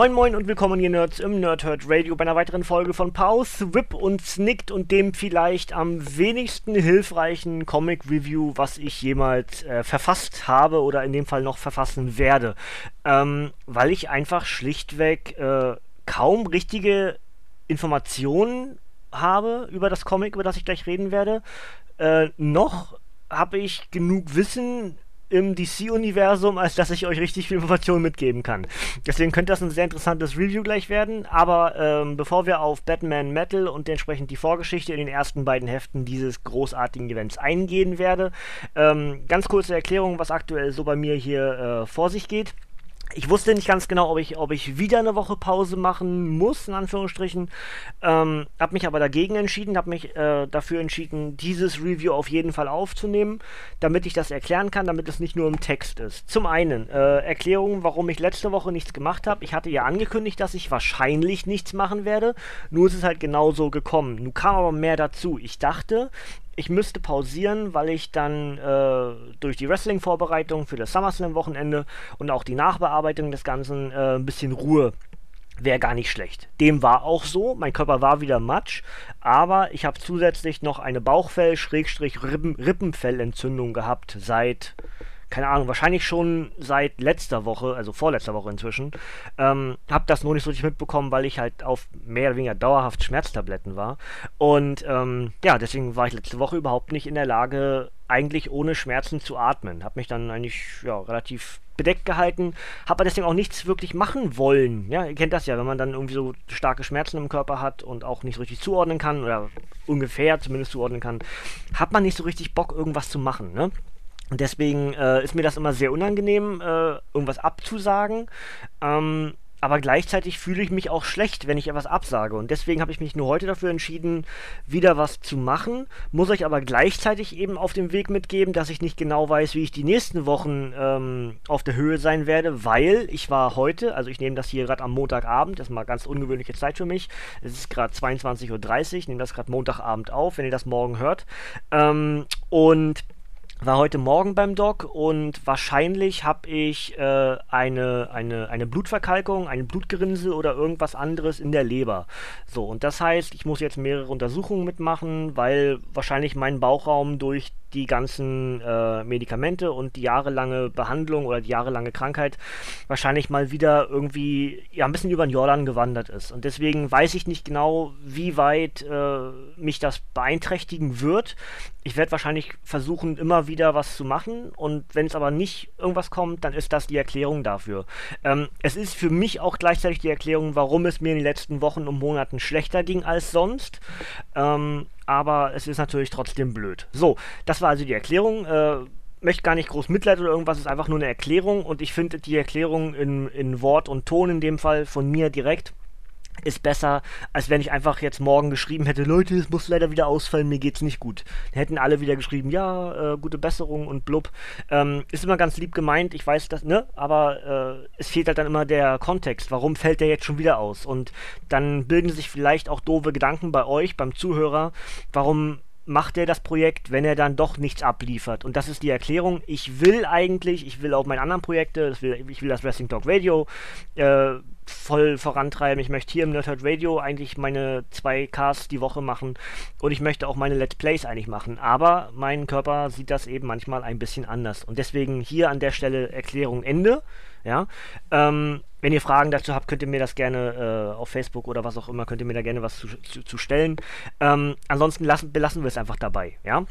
Moin Moin und willkommen ihr Nerds im Nerdhurt Radio bei einer weiteren Folge von Pause, Whip und Snicked und dem vielleicht am wenigsten hilfreichen Comic Review, was ich jemals äh, verfasst habe oder in dem Fall noch verfassen werde. Ähm, weil ich einfach schlichtweg äh, kaum richtige Informationen habe über das Comic, über das ich gleich reden werde. Äh, noch habe ich genug Wissen im DC-Universum, als dass ich euch richtig viel Informationen mitgeben kann. Deswegen könnte das ein sehr interessantes Review gleich werden. Aber ähm, bevor wir auf Batman Metal und entsprechend die Vorgeschichte in den ersten beiden Heften dieses großartigen Events eingehen werde, ähm, ganz kurze Erklärung, was aktuell so bei mir hier äh, vor sich geht ich wusste nicht ganz genau, ob ich, ob ich wieder eine Woche Pause machen muss, in Anführungsstrichen. Ähm, habe mich aber dagegen entschieden, habe mich äh, dafür entschieden, dieses Review auf jeden Fall aufzunehmen, damit ich das erklären kann, damit es nicht nur im Text ist. Zum einen, äh, Erklärung, warum ich letzte Woche nichts gemacht habe. Ich hatte ja angekündigt, dass ich wahrscheinlich nichts machen werde, nur ist es halt genauso gekommen. Nun kam aber mehr dazu. Ich dachte, ich müsste pausieren, weil ich dann äh, durch die Wrestling-Vorbereitung für das SummerSlam-Wochenende und auch die Nachbearbeitung des Ganzen äh, ein bisschen Ruhe. Wäre gar nicht schlecht. Dem war auch so, mein Körper war wieder matsch, aber ich habe zusätzlich noch eine Bauchfell-Rippenfellentzündung gehabt seit keine Ahnung, wahrscheinlich schon seit letzter Woche, also vorletzter Woche inzwischen. Ähm, hab das nur nicht so richtig mitbekommen, weil ich halt auf mehr oder weniger dauerhaft Schmerztabletten war. Und ähm, ja, deswegen war ich letzte Woche überhaupt nicht in der Lage, eigentlich ohne Schmerzen zu atmen. Hab mich dann eigentlich ja, relativ bedeckt gehalten, habe deswegen auch nichts wirklich machen wollen. Ja, ihr kennt das ja, wenn man dann irgendwie so starke Schmerzen im Körper hat und auch nicht so richtig zuordnen kann oder ungefähr zumindest zuordnen kann, hat man nicht so richtig Bock, irgendwas zu machen. Ne? Und deswegen äh, ist mir das immer sehr unangenehm, äh, irgendwas abzusagen. Ähm, aber gleichzeitig fühle ich mich auch schlecht, wenn ich etwas absage. Und deswegen habe ich mich nur heute dafür entschieden, wieder was zu machen. Muss euch aber gleichzeitig eben auf dem Weg mitgeben, dass ich nicht genau weiß, wie ich die nächsten Wochen ähm, auf der Höhe sein werde, weil ich war heute, also ich nehme das hier gerade am Montagabend, das ist mal ganz ungewöhnliche Zeit für mich. Es ist gerade 22.30 Uhr, nehme das gerade Montagabend auf, wenn ihr das morgen hört. Ähm, und war heute Morgen beim Doc und wahrscheinlich habe ich äh, eine, eine, eine Blutverkalkung, ein Blutgerinnsel oder irgendwas anderes in der Leber. So, und das heißt, ich muss jetzt mehrere Untersuchungen mitmachen, weil wahrscheinlich mein Bauchraum durch die ganzen äh, Medikamente und die jahrelange Behandlung oder die jahrelange Krankheit wahrscheinlich mal wieder irgendwie ja ein bisschen über den Jordan gewandert ist. Und deswegen weiß ich nicht genau, wie weit äh, mich das beeinträchtigen wird. Ich werde wahrscheinlich versuchen, immer wieder was zu machen. Und wenn es aber nicht irgendwas kommt, dann ist das die Erklärung dafür. Ähm, es ist für mich auch gleichzeitig die Erklärung, warum es mir in den letzten Wochen und Monaten schlechter ging als sonst. Ähm, aber es ist natürlich trotzdem blöd. So, das war also die Erklärung. Äh, möchte gar nicht groß Mitleid oder irgendwas, ist einfach nur eine Erklärung und ich finde die Erklärung in, in Wort und Ton in dem Fall von mir direkt ist besser, als wenn ich einfach jetzt morgen geschrieben hätte, Leute, es muss leider wieder ausfallen, mir geht's nicht gut. Dann hätten alle wieder geschrieben, ja, äh, gute Besserung und blub. Ähm, ist immer ganz lieb gemeint, ich weiß das, ne? Aber äh, es fehlt halt dann immer der Kontext. Warum fällt der jetzt schon wieder aus? Und dann bilden sich vielleicht auch doofe Gedanken bei euch, beim Zuhörer, warum macht er das Projekt, wenn er dann doch nichts abliefert. Und das ist die Erklärung. Ich will eigentlich, ich will auch meine anderen Projekte, will, ich will das Wrestling Talk Radio äh, voll vorantreiben. Ich möchte hier im Nerdhurt Radio eigentlich meine zwei Casts die Woche machen und ich möchte auch meine Let's Plays eigentlich machen. Aber mein Körper sieht das eben manchmal ein bisschen anders. Und deswegen hier an der Stelle Erklärung Ende. Ja. Ähm, wenn ihr Fragen dazu habt, könnt ihr mir das gerne äh, auf Facebook oder was auch immer, könnt ihr mir da gerne was zu, zu, zu stellen. Ähm, ansonsten lassen, belassen wir es einfach dabei, ja.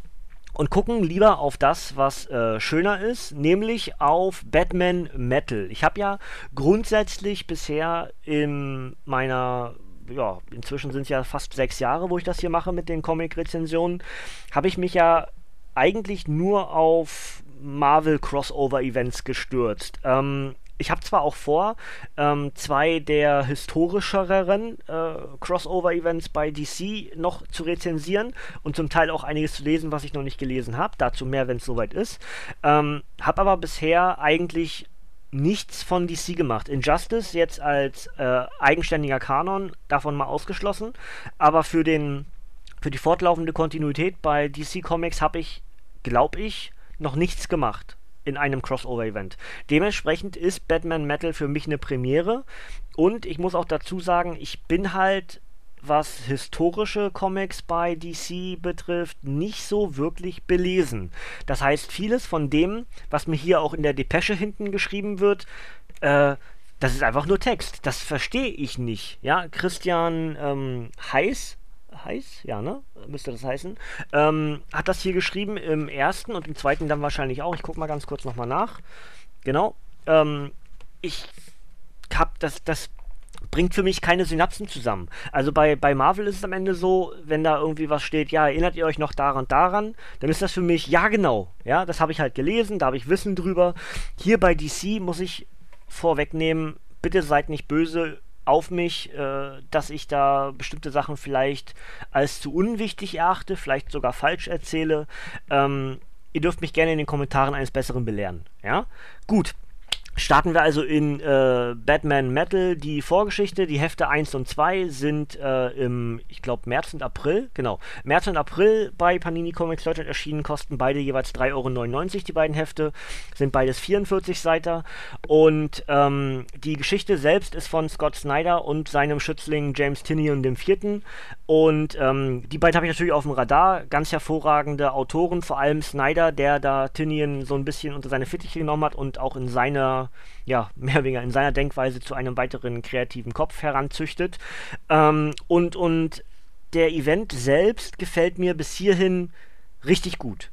Und gucken lieber auf das, was äh, schöner ist, nämlich auf Batman Metal. Ich habe ja grundsätzlich bisher in meiner ja, inzwischen sind es ja fast sechs Jahre, wo ich das hier mache mit den Comic-Rezensionen, habe ich mich ja eigentlich nur auf Marvel Crossover Events gestürzt. Ähm, ich habe zwar auch vor, ähm, zwei der historischeren äh, Crossover-Events bei DC noch zu rezensieren und zum Teil auch einiges zu lesen, was ich noch nicht gelesen habe. Dazu mehr, wenn es soweit ist. Ähm, habe aber bisher eigentlich nichts von DC gemacht. Injustice jetzt als äh, eigenständiger Kanon, davon mal ausgeschlossen. Aber für den für die fortlaufende Kontinuität bei DC Comics habe ich, glaube ich, noch nichts gemacht in einem Crossover-Event. Dementsprechend ist Batman Metal für mich eine Premiere. Und ich muss auch dazu sagen, ich bin halt, was historische Comics bei DC betrifft, nicht so wirklich belesen. Das heißt, vieles von dem, was mir hier auch in der Depesche hinten geschrieben wird, äh, das ist einfach nur Text. Das verstehe ich nicht. Ja, Christian ähm, Heiß heiß, ja, ne? Müsste das heißen. Ähm, hat das hier geschrieben im ersten und im zweiten dann wahrscheinlich auch. Ich gucke mal ganz kurz nochmal nach. Genau. Ähm, ich hab das, das bringt für mich keine Synapsen zusammen. Also bei, bei Marvel ist es am Ende so, wenn da irgendwie was steht, ja, erinnert ihr euch noch daran daran, dann ist das für mich, ja genau, ja, das habe ich halt gelesen, da habe ich Wissen drüber. Hier bei DC muss ich vorwegnehmen, bitte seid nicht böse, auf mich, äh, dass ich da bestimmte Sachen vielleicht als zu unwichtig erachte, vielleicht sogar falsch erzähle. Ähm, ihr dürft mich gerne in den Kommentaren eines Besseren belehren. Ja? Gut, Starten wir also in äh, Batman Metal. Die Vorgeschichte, die Hefte 1 und 2 sind äh, im, ich glaube, März und April, genau, März und April bei Panini Comics Deutschland erschienen, kosten beide jeweils 3,99 Euro, die beiden Hefte, sind beides 44 Seiter und ähm, die Geschichte selbst ist von Scott Snyder und seinem Schützling James Tinian IV. Und ähm, die beiden habe ich natürlich auf dem Radar, ganz hervorragende Autoren, vor allem Snyder, der da Tinian so ein bisschen unter seine Fittiche genommen hat und auch in seiner ja, mehr oder weniger in seiner Denkweise zu einem weiteren kreativen Kopf heranzüchtet. Ähm, und, und der Event selbst gefällt mir bis hierhin richtig gut.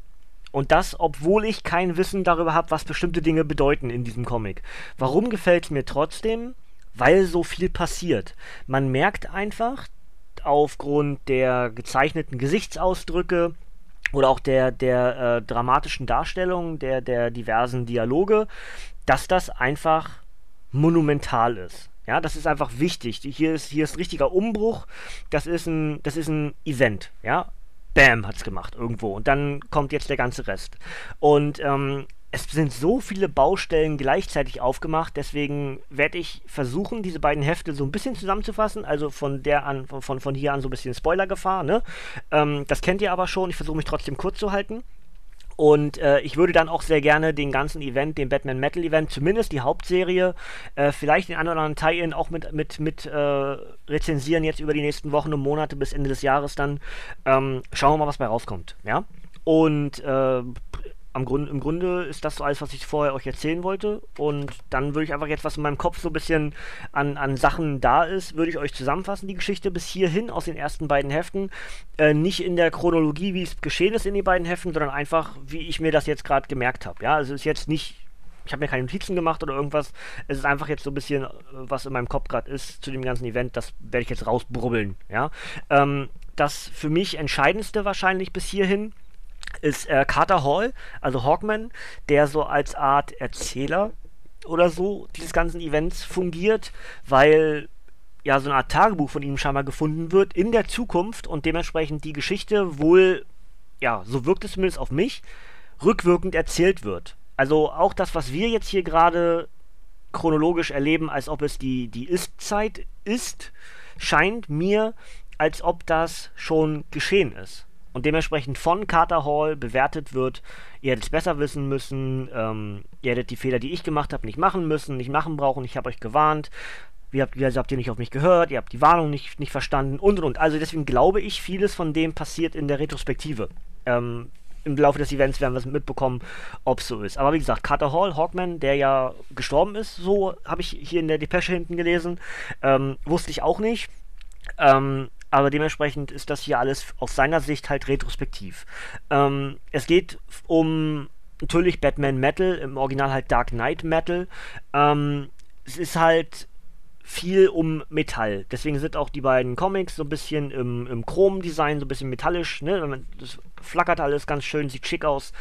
Und das, obwohl ich kein Wissen darüber habe, was bestimmte Dinge bedeuten in diesem Comic. Warum gefällt es mir trotzdem? Weil so viel passiert. Man merkt einfach, aufgrund der gezeichneten Gesichtsausdrücke oder auch der, der äh, dramatischen Darstellung, der, der diversen Dialoge, dass das einfach monumental ist. Ja, das ist einfach wichtig. Hier ist, hier ist richtiger Umbruch. Das ist ein, das ist ein Event. Ja, Bam hat's gemacht irgendwo. Und dann kommt jetzt der ganze Rest. Und ähm, es sind so viele Baustellen gleichzeitig aufgemacht, deswegen werde ich versuchen, diese beiden Hefte so ein bisschen zusammenzufassen. Also von der an, von, von hier an so ein bisschen Spoilergefahr, ne? Ähm, das kennt ihr aber schon. Ich versuche mich trotzdem kurz zu halten. Und äh, ich würde dann auch sehr gerne den ganzen Event, den Batman Metal Event, zumindest die Hauptserie, äh, vielleicht den anderen Tie-In auch mit, mit, mit äh, rezensieren jetzt über die nächsten Wochen und Monate bis Ende des Jahres dann. Ähm, schauen wir mal, was bei rauskommt. Ja. Und äh, Grund, im Grunde ist das so alles, was ich vorher euch erzählen wollte. Und dann würde ich einfach jetzt, was in meinem Kopf so ein bisschen an, an Sachen da ist, würde ich euch zusammenfassen, die Geschichte bis hierhin aus den ersten beiden Heften. Äh, nicht in der Chronologie, wie es geschehen ist in den beiden Heften, sondern einfach, wie ich mir das jetzt gerade gemerkt habe. Ja, also es ist jetzt nicht ich habe mir keine Notizen gemacht oder irgendwas. Es ist einfach jetzt so ein bisschen, äh, was in meinem Kopf gerade ist zu dem ganzen Event. Das werde ich jetzt rausbrubbeln. Ja? Ähm, das für mich entscheidendste wahrscheinlich bis hierhin ist äh, Carter Hall, also Hawkman, der so als Art Erzähler oder so dieses ganzen Events fungiert, weil ja so eine Art Tagebuch von ihm scheinbar gefunden wird in der Zukunft und dementsprechend die Geschichte wohl, ja, so wirkt es zumindest auf mich, rückwirkend erzählt wird. Also auch das, was wir jetzt hier gerade chronologisch erleben, als ob es die, die Ist-Zeit ist, scheint mir, als ob das schon geschehen ist und dementsprechend von Carter Hall bewertet wird, ihr hättet es besser wissen müssen, ähm, ihr hättet die Fehler, die ich gemacht habe, nicht machen müssen, nicht machen brauchen, ich habe euch gewarnt, wie habt, wie habt ihr nicht auf mich gehört, ihr habt die Warnung nicht, nicht verstanden und und und. Also deswegen glaube ich, vieles von dem passiert in der Retrospektive. Ähm, Im Laufe des Events werden wir es mitbekommen, ob es so ist. Aber wie gesagt, Carter Hall, Hawkman, der ja gestorben ist, so habe ich hier in der Depesche hinten gelesen, ähm, wusste ich auch nicht. Ähm, aber dementsprechend ist das hier alles aus seiner Sicht halt retrospektiv. Ähm, es geht um natürlich Batman Metal, im Original halt Dark Knight Metal. Ähm, es ist halt viel um Metall. Deswegen sind auch die beiden Comics so ein bisschen im, im Chrom-Design, so ein bisschen metallisch. Ne? Das flackert alles ganz schön, sieht schick aus.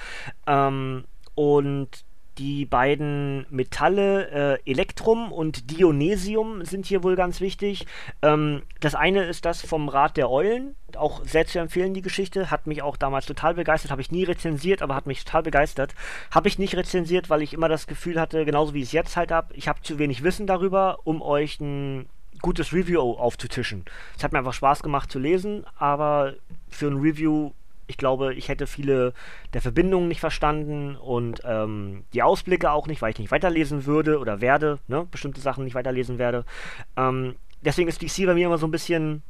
Ähm, und die beiden Metalle äh, Elektrum und Dionysium sind hier wohl ganz wichtig. Ähm, das eine ist das vom Rat der Eulen, auch sehr zu empfehlen, die Geschichte. Hat mich auch damals total begeistert, habe ich nie rezensiert, aber hat mich total begeistert. Habe ich nicht rezensiert, weil ich immer das Gefühl hatte, genauso wie ich es jetzt halt habe, ich habe zu wenig Wissen darüber, um euch ein gutes Review aufzutischen. Es hat mir einfach Spaß gemacht zu lesen, aber für ein Review ich glaube, ich hätte viele der Verbindungen nicht verstanden und ähm, die Ausblicke auch nicht, weil ich nicht weiterlesen würde oder werde, ne? bestimmte Sachen nicht weiterlesen werde. Ähm, deswegen ist DC bei mir immer so ein bisschen,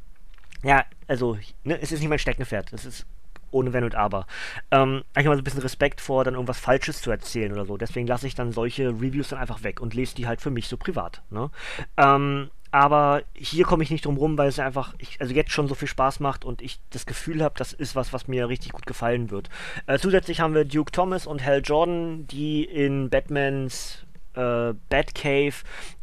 ja, also, ne, es ist nicht mein Steckenpferd. Es ist ohne Wenn und Aber. Ähm, ich habe mal so ein bisschen Respekt vor, dann irgendwas Falsches zu erzählen oder so. Deswegen lasse ich dann solche Reviews dann einfach weg und lese die halt für mich so privat. Ne? Ähm, aber hier komme ich nicht drum rum, weil es einfach, ich, also jetzt schon so viel Spaß macht und ich das Gefühl habe, das ist was, was mir richtig gut gefallen wird. Äh, zusätzlich haben wir Duke Thomas und Hal Jordan, die in Batmans äh, Batcave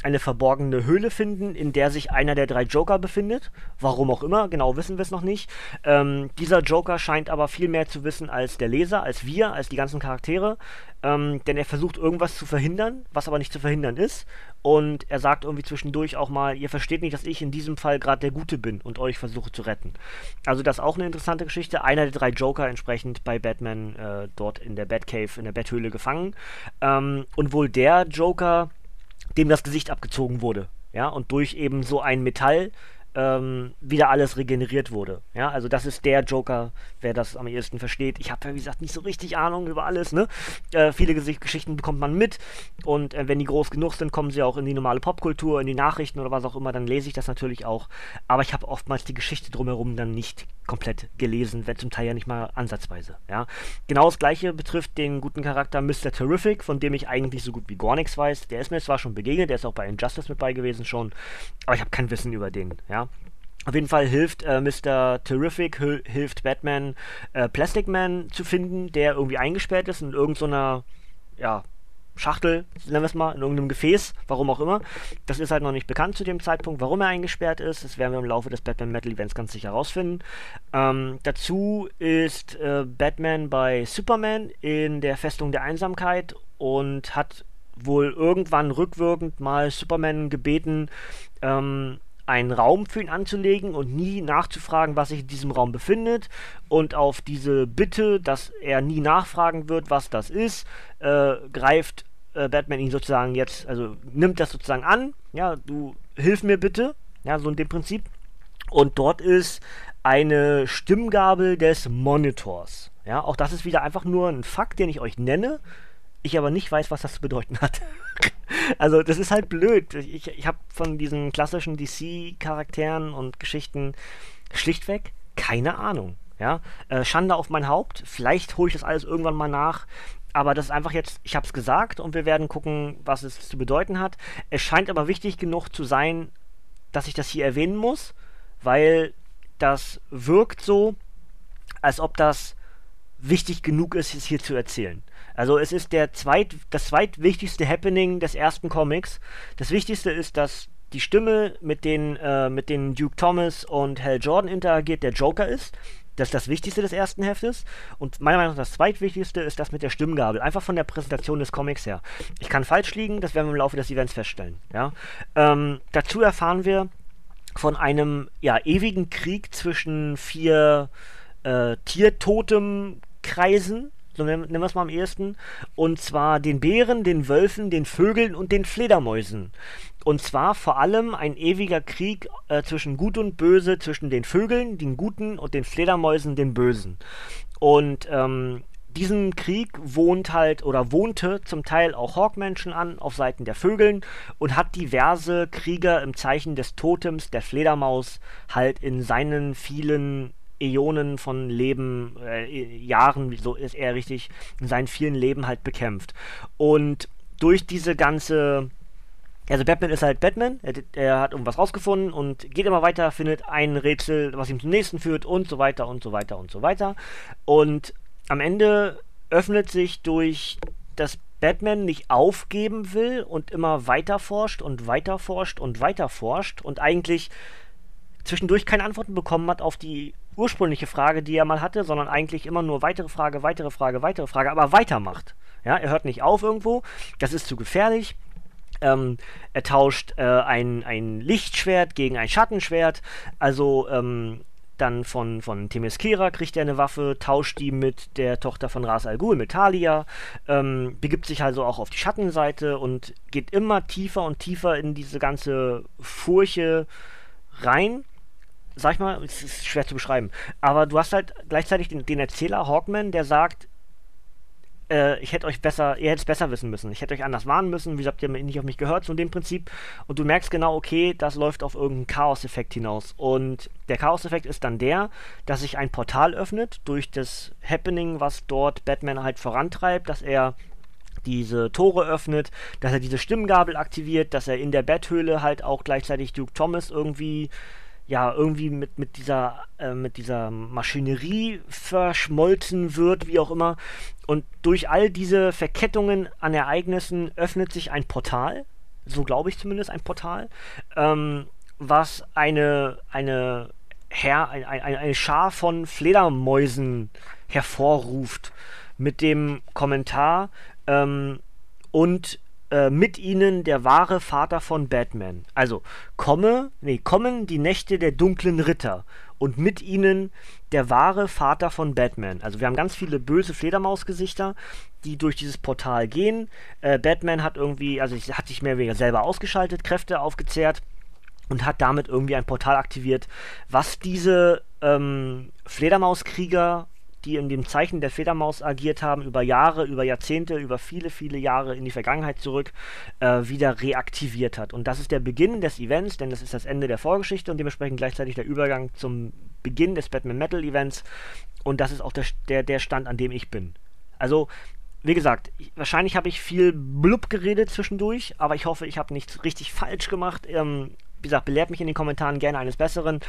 eine verborgene Höhle finden, in der sich einer der drei Joker befindet. Warum auch immer, genau wissen wir es noch nicht. Ähm, dieser Joker scheint aber viel mehr zu wissen als der Leser, als wir, als die ganzen Charaktere. Ähm, denn er versucht irgendwas zu verhindern, was aber nicht zu verhindern ist. Und er sagt irgendwie zwischendurch auch mal, ihr versteht nicht, dass ich in diesem Fall gerade der Gute bin und euch versuche zu retten. Also das ist auch eine interessante Geschichte. Einer der drei Joker entsprechend bei Batman äh, dort in der Batcave, in der Betthöhle gefangen. Ähm, und wohl der Joker, dem das Gesicht abgezogen wurde. Ja, und durch eben so ein Metall ähm, wieder alles regeneriert wurde. Ja, also das ist der Joker, wer das am ehesten versteht. Ich habe ja, wie gesagt, nicht so richtig Ahnung über alles. Ne? Äh, viele Gesicht Geschichten bekommt man mit und äh, wenn die groß genug sind, kommen sie auch in die normale Popkultur, in die Nachrichten oder was auch immer, dann lese ich das natürlich auch. Aber ich habe oftmals die Geschichte drumherum dann nicht komplett gelesen, wenn zum Teil ja nicht mal ansatzweise. Ja? Genau das gleiche betrifft den guten Charakter Mr. Terrific, von dem ich eigentlich so gut wie gar nichts weiß. Der ist mir zwar schon begegnet, der ist auch bei Injustice mit bei gewesen schon, aber ich habe kein Wissen über den. Auf jeden Fall hilft äh, Mr. Terrific, hilft Batman, äh, Plastic Man zu finden, der irgendwie eingesperrt ist in irgendeiner, so ja, Schachtel, nennen wir es mal, in irgendeinem Gefäß, warum auch immer. Das ist halt noch nicht bekannt zu dem Zeitpunkt, warum er eingesperrt ist. Das werden wir im Laufe des Batman Metal Events ganz sicher herausfinden. Ähm, dazu ist äh, Batman bei Superman in der Festung der Einsamkeit und hat wohl irgendwann rückwirkend mal Superman gebeten, ähm, einen Raum für ihn anzulegen und nie nachzufragen, was sich in diesem Raum befindet. Und auf diese Bitte, dass er nie nachfragen wird, was das ist, äh, greift äh, Batman ihn sozusagen jetzt, also nimmt das sozusagen an. Ja, du hilf mir bitte. Ja, so in dem Prinzip. Und dort ist eine Stimmgabel des Monitors. Ja, auch das ist wieder einfach nur ein Fakt, den ich euch nenne ich aber nicht weiß, was das zu bedeuten hat. also das ist halt blöd. Ich, ich habe von diesen klassischen DC-Charakteren und Geschichten schlichtweg keine Ahnung. Ja, äh, Schande auf mein Haupt. Vielleicht hole ich das alles irgendwann mal nach. Aber das ist einfach jetzt, ich habe es gesagt und wir werden gucken, was es zu bedeuten hat. Es scheint aber wichtig genug zu sein, dass ich das hier erwähnen muss, weil das wirkt so, als ob das wichtig genug ist, es hier zu erzählen. Also es ist der zweit, das zweitwichtigste Happening des ersten Comics. Das Wichtigste ist, dass die Stimme mit den, äh, mit den Duke Thomas und Hal Jordan interagiert, der Joker ist. Das ist das Wichtigste des ersten Heftes. Und meiner Meinung nach das zweitwichtigste ist das mit der Stimmgabel. Einfach von der Präsentation des Comics her. Ich kann falsch liegen, das werden wir im Laufe des Events feststellen. Ja? Ähm, dazu erfahren wir von einem ja, ewigen Krieg zwischen vier äh, Tiertotem-Kreisen so nennen, wir es mal am ehesten, und zwar den Bären, den Wölfen, den Vögeln und den Fledermäusen. Und zwar vor allem ein ewiger Krieg äh, zwischen Gut und Böse, zwischen den Vögeln, den Guten, und den Fledermäusen, den Bösen. Und ähm, diesen Krieg wohnt halt oder wohnte zum Teil auch Hawkmenschen an auf Seiten der Vögeln und hat diverse Krieger im Zeichen des Totems der Fledermaus halt in seinen vielen Äonen von Leben, äh, Jahren, so ist er richtig, in seinen vielen Leben halt bekämpft. Und durch diese ganze also Batman ist halt Batman, er, er, hat irgendwas rausgefunden und geht immer weiter, findet ein Rätsel, was ihm zum nächsten führt und so weiter und so weiter und so weiter. Und am Ende öffnet sich durch das Batman nicht aufgeben will und immer weiter forscht und weiter forscht und weiter forscht und eigentlich zwischendurch keine Antworten bekommen hat auf die ursprüngliche Frage, die er mal hatte, sondern eigentlich immer nur weitere Frage, weitere Frage, weitere Frage, aber weitermacht. Ja, er hört nicht auf irgendwo. Das ist zu gefährlich. Ähm, er tauscht äh, ein, ein Lichtschwert gegen ein Schattenschwert. Also ähm, dann von, von Themyscira kriegt er eine Waffe, tauscht die mit der Tochter von Ras Al Ghul, mit Talia, ähm, begibt sich also auch auf die Schattenseite und geht immer tiefer und tiefer in diese ganze Furche rein. Sag ich mal, es ist schwer zu beschreiben. Aber du hast halt gleichzeitig den, den Erzähler Hawkman, der sagt, äh, ich hätte euch besser, ihr hättet es besser wissen müssen. Ich hätte euch anders warnen müssen. Wie gesagt, ihr habt nicht auf mich gehört, so in dem Prinzip. Und du merkst genau, okay, das läuft auf irgendeinen Chaos-Effekt hinaus. Und der Chaos-Effekt ist dann der, dass sich ein Portal öffnet durch das Happening, was dort Batman halt vorantreibt, dass er diese Tore öffnet, dass er diese Stimmgabel aktiviert, dass er in der Betthöhle halt auch gleichzeitig Duke Thomas irgendwie ja, irgendwie mit, mit dieser, äh, mit dieser Maschinerie verschmolzen wird, wie auch immer. Und durch all diese Verkettungen an Ereignissen öffnet sich ein Portal, so glaube ich zumindest ein Portal, ähm, was eine, eine, Her ein, ein, eine Schar von Fledermäusen hervorruft mit dem Kommentar ähm, und äh, mit ihnen der wahre Vater von Batman. Also komme, nee, kommen die Nächte der dunklen Ritter und mit ihnen der wahre Vater von Batman. Also wir haben ganz viele böse Fledermausgesichter, die durch dieses Portal gehen. Äh, Batman hat irgendwie, also hat sich mehr oder weniger selber ausgeschaltet, Kräfte aufgezehrt und hat damit irgendwie ein Portal aktiviert, was diese ähm, Fledermauskrieger die in dem Zeichen der Fledermaus agiert haben, über Jahre, über Jahrzehnte, über viele, viele Jahre in die Vergangenheit zurück, äh, wieder reaktiviert hat. Und das ist der Beginn des Events, denn das ist das Ende der Vorgeschichte und dementsprechend gleichzeitig der Übergang zum Beginn des Batman Metal Events. Und das ist auch der, der, der Stand, an dem ich bin. Also, wie gesagt, ich, wahrscheinlich habe ich viel blub geredet zwischendurch, aber ich hoffe, ich habe nichts richtig falsch gemacht. Ähm, wie gesagt, belehrt mich in den Kommentaren gerne eines Besseren.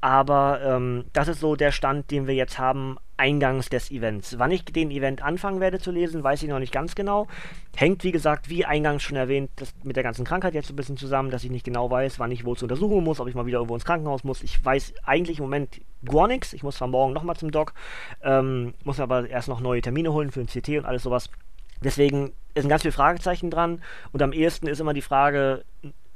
Aber ähm, das ist so der Stand, den wir jetzt haben, eingangs des Events. Wann ich den Event anfangen werde zu lesen, weiß ich noch nicht ganz genau. Hängt, wie gesagt, wie eingangs schon erwähnt, mit der ganzen Krankheit jetzt ein bisschen zusammen, dass ich nicht genau weiß, wann ich wo zur Untersuchung muss, ob ich mal wieder irgendwo ins Krankenhaus muss. Ich weiß eigentlich im Moment gar nichts. Ich muss zwar morgen nochmal zum Doc, ähm, muss aber erst noch neue Termine holen für ein CT und alles sowas. Deswegen sind ganz viele Fragezeichen dran und am ehesten ist immer die Frage,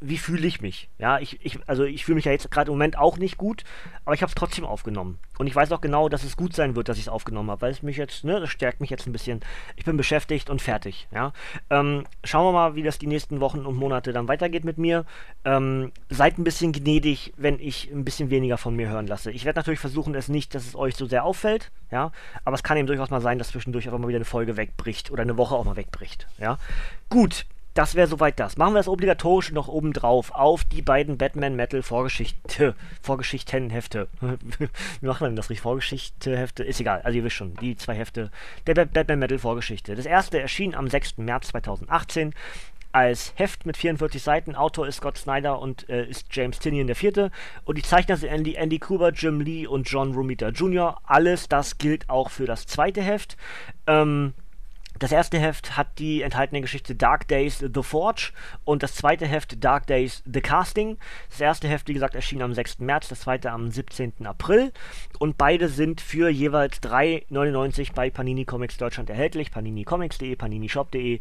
wie fühle ich mich? Ja, ich, ich also ich fühle mich ja jetzt gerade im Moment auch nicht gut, aber ich habe es trotzdem aufgenommen. Und ich weiß auch genau, dass es gut sein wird, dass ich es aufgenommen habe, weil es mich jetzt, ne, das stärkt mich jetzt ein bisschen. Ich bin beschäftigt und fertig, ja. Ähm, schauen wir mal, wie das die nächsten Wochen und Monate dann weitergeht mit mir. Ähm, seid ein bisschen gnädig, wenn ich ein bisschen weniger von mir hören lasse. Ich werde natürlich versuchen, es nicht, dass es euch so sehr auffällt, ja. Aber es kann eben durchaus mal sein, dass zwischendurch einfach mal wieder eine Folge wegbricht oder eine Woche auch mal wegbricht, ja. Gut, das wäre soweit das. Machen wir das obligatorisch noch oben drauf auf die beiden Batman Metal Vorgeschichte, Vorgeschichtenhefte. Wie machen wir denn das richtig? Vorgeschichte-Hefte? Ist egal. Also ihr wisst schon, die zwei Hefte der Batman Metal Vorgeschichte. Das erste erschien am 6. März 2018 als Heft mit 44 Seiten. Autor ist Scott Snyder und äh, ist James Tinian der Vierte. Und die Zeichner sind Andy, Andy Kuber, Jim Lee und John Romita Jr. Alles das gilt auch für das zweite Heft. Ähm, das erste Heft hat die enthaltene Geschichte Dark Days The Forge und das zweite Heft Dark Days The Casting. Das erste Heft, wie gesagt, erschien am 6. März, das zweite am 17. April und beide sind für jeweils 3,99 bei Panini Comics Deutschland erhältlich. paninicomics.de, paninishop.de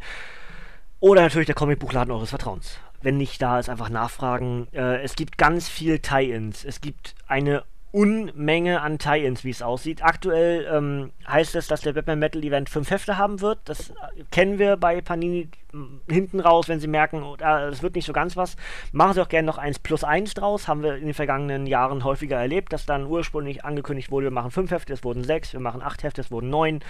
oder natürlich der Comicbuchladen eures Vertrauens. Wenn nicht da ist, einfach nachfragen. Äh, es gibt ganz viel Tie-Ins. Es gibt eine Unmenge an Tie-Ins, wie es aussieht. Aktuell ähm, heißt es, dass der Batman Metal Event fünf Hefte haben wird. Das äh, kennen wir bei Panini hinten raus, wenn sie merken, oh, es wird nicht so ganz was. Machen sie auch gerne noch eins plus eins draus. Haben wir in den vergangenen Jahren häufiger erlebt, dass dann ursprünglich angekündigt wurde, wir machen fünf Hefte, es wurden sechs, wir machen acht Hefte, es wurden neun.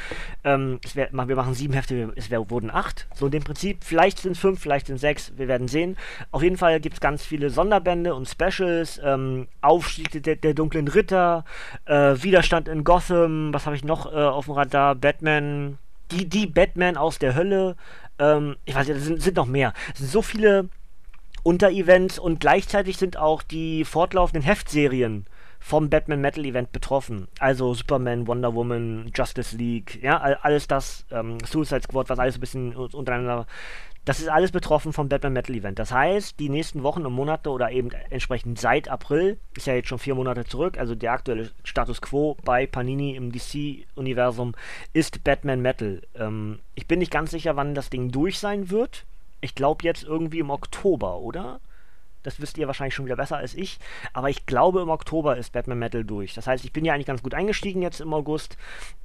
Ähm, es wär, wir machen sieben Hefte, es wär, wurden acht. So in dem Prinzip. Vielleicht sind es fünf, vielleicht sind es sechs, wir werden sehen. Auf jeden Fall gibt es ganz viele Sonderbände und Specials. Ähm, Aufstieg der, der dunklen Ritter, äh, Widerstand in Gotham, was habe ich noch äh, auf dem Radar? Batman, die, die Batman aus der Hölle. Ähm, ich weiß nicht, es sind, sind noch mehr. Es sind so viele Unterevents und gleichzeitig sind auch die fortlaufenden Heftserien vom Batman Metal Event betroffen. Also Superman, Wonder Woman, Justice League, ja, alles das, ähm, Suicide Squad, was alles ein bisschen untereinander das ist alles betroffen vom Batman Metal Event. Das heißt, die nächsten Wochen und Monate oder eben entsprechend seit April, ist ja jetzt schon vier Monate zurück, also der aktuelle Status quo bei Panini im DC-Universum ist Batman Metal. Ähm, ich bin nicht ganz sicher, wann das Ding durch sein wird. Ich glaube jetzt irgendwie im Oktober, oder? Das wisst ihr wahrscheinlich schon wieder besser als ich. Aber ich glaube, im Oktober ist Batman Metal durch. Das heißt, ich bin ja eigentlich ganz gut eingestiegen jetzt im August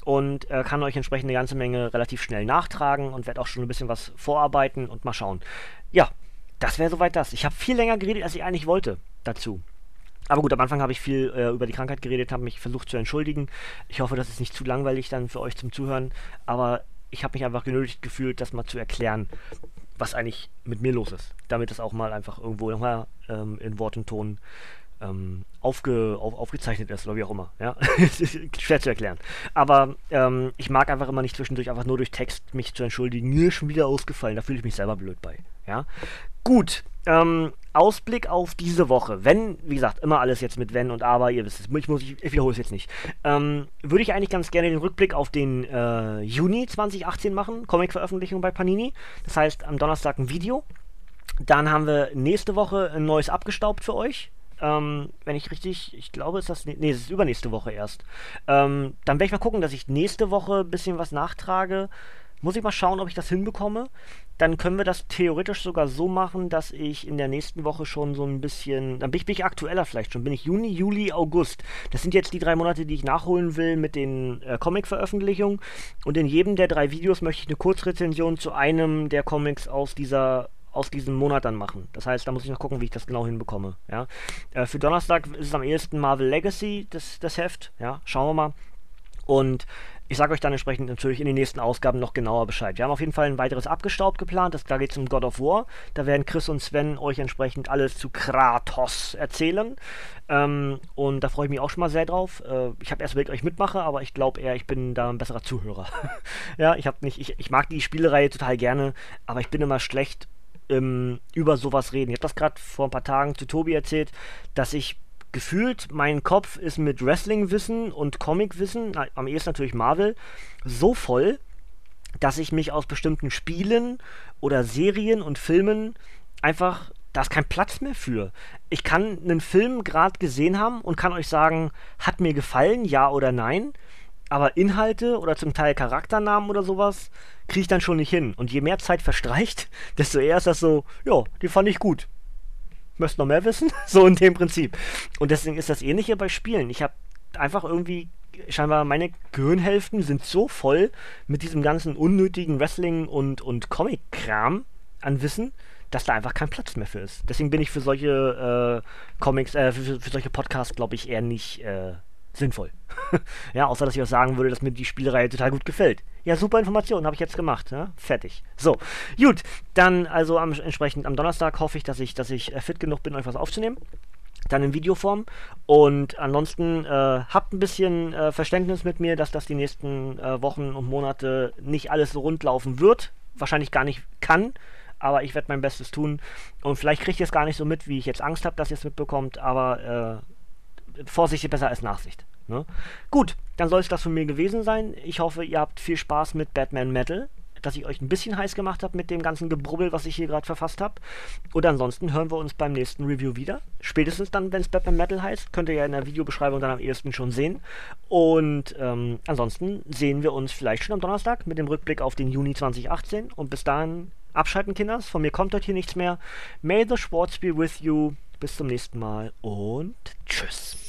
und äh, kann euch entsprechend eine ganze Menge relativ schnell nachtragen und werde auch schon ein bisschen was vorarbeiten und mal schauen. Ja, das wäre soweit das. Ich habe viel länger geredet, als ich eigentlich wollte dazu. Aber gut, am Anfang habe ich viel äh, über die Krankheit geredet, habe mich versucht zu entschuldigen. Ich hoffe, das ist nicht zu langweilig dann für euch zum Zuhören. Aber ich habe mich einfach genötigt gefühlt, das mal zu erklären, was eigentlich mit mir los ist. Damit das auch mal einfach irgendwo nochmal ähm, in Wort und Ton ähm, aufge, auf, aufgezeichnet ist oder wie auch immer. Ja? Schwer zu erklären. Aber ähm, ich mag einfach immer nicht zwischendurch einfach nur durch Text mich zu entschuldigen. Mir ist schon wieder ausgefallen. Da fühle ich mich selber blöd bei. Ja? Gut. Ähm, Ausblick auf diese Woche. Wenn, wie gesagt, immer alles jetzt mit Wenn und Aber, ihr wisst es, ich, muss, ich, ich wiederhole es jetzt nicht. Ähm, würde ich eigentlich ganz gerne den Rückblick auf den äh, Juni 2018 machen, Comic-Veröffentlichung bei Panini. Das heißt, am Donnerstag ein Video. Dann haben wir nächste Woche ein neues abgestaubt für euch. Ähm, wenn ich richtig, ich glaube, ist das, nee, es ist übernächste Woche erst. Ähm, dann werde ich mal gucken, dass ich nächste Woche ein bisschen was nachtrage. Muss ich mal schauen, ob ich das hinbekomme dann können wir das theoretisch sogar so machen, dass ich in der nächsten Woche schon so ein bisschen, dann bin ich, bin ich aktueller vielleicht schon, bin ich Juni, Juli, August. Das sind jetzt die drei Monate, die ich nachholen will mit den äh, Comic-Veröffentlichungen. Und in jedem der drei Videos möchte ich eine Kurzrezension zu einem der Comics aus dieser aus diesem Monat dann machen. Das heißt, da muss ich noch gucken, wie ich das genau hinbekomme. Ja? Äh, für Donnerstag ist es am ehesten Marvel Legacy, das, das Heft. Ja, schauen wir mal. Und ich sage euch dann entsprechend natürlich in den nächsten Ausgaben noch genauer Bescheid. Wir haben auf jeden Fall ein weiteres abgestaubt geplant. Das, da geht es um God of War. Da werden Chris und Sven euch entsprechend alles zu Kratos erzählen. Ähm, und da freue ich mich auch schon mal sehr drauf. Äh, ich habe erst überlegt, euch mitmache, aber ich glaube eher, ich bin da ein besserer Zuhörer. ja, ich habe nicht, ich, ich mag die Spielereihe total gerne, aber ich bin immer schlecht über sowas reden. Ich habe das gerade vor ein paar Tagen zu Tobi erzählt, dass ich gefühlt, mein Kopf ist mit Wrestling-Wissen und Comic-Wissen, am ehesten natürlich Marvel, so voll, dass ich mich aus bestimmten Spielen oder Serien und Filmen einfach, da ist kein Platz mehr für. Ich kann einen Film gerade gesehen haben und kann euch sagen, hat mir gefallen, ja oder nein, aber Inhalte oder zum Teil Charakternamen oder sowas kriege ich dann schon nicht hin. Und je mehr Zeit verstreicht, desto eher ist das so, ja, die fand ich gut möchtest noch mehr wissen? so in dem Prinzip. Und deswegen ist das ähnliche bei Spielen. Ich habe einfach irgendwie scheinbar meine Gehirnhälften sind so voll mit diesem ganzen unnötigen Wrestling und, und Comic-Kram an Wissen, dass da einfach kein Platz mehr für ist. Deswegen bin ich für solche äh, Comics, äh, für, für, solche Podcasts, glaube ich, eher nicht äh, sinnvoll. ja, außer dass ich auch sagen würde, dass mir die Spielreihe total gut gefällt. Ja, super Information, habe ich jetzt gemacht. Ja? Fertig. So, gut. Dann also am, entsprechend am Donnerstag hoffe ich, dass ich, dass ich äh, fit genug bin, euch was aufzunehmen. Dann in Videoform. Und ansonsten äh, habt ein bisschen äh, Verständnis mit mir, dass das die nächsten äh, Wochen und Monate nicht alles so rund laufen wird. Wahrscheinlich gar nicht kann. Aber ich werde mein Bestes tun. Und vielleicht kriegt ihr es gar nicht so mit, wie ich jetzt Angst habe, dass ihr es mitbekommt. Aber äh, Vorsicht ist besser als Nachsicht. Ne? Gut, dann soll es das von mir gewesen sein. Ich hoffe, ihr habt viel Spaß mit Batman Metal, dass ich euch ein bisschen heiß gemacht habe mit dem ganzen Gebrubbel, was ich hier gerade verfasst habe. Und ansonsten hören wir uns beim nächsten Review wieder. Spätestens dann, wenn es Batman Metal heißt. Könnt ihr ja in der Videobeschreibung dann am ehesten schon sehen. Und ähm, ansonsten sehen wir uns vielleicht schon am Donnerstag mit dem Rückblick auf den Juni 2018. Und bis dahin abschalten, Kinders. Von mir kommt heute hier nichts mehr. May the Sports be with you. Bis zum nächsten Mal und tschüss.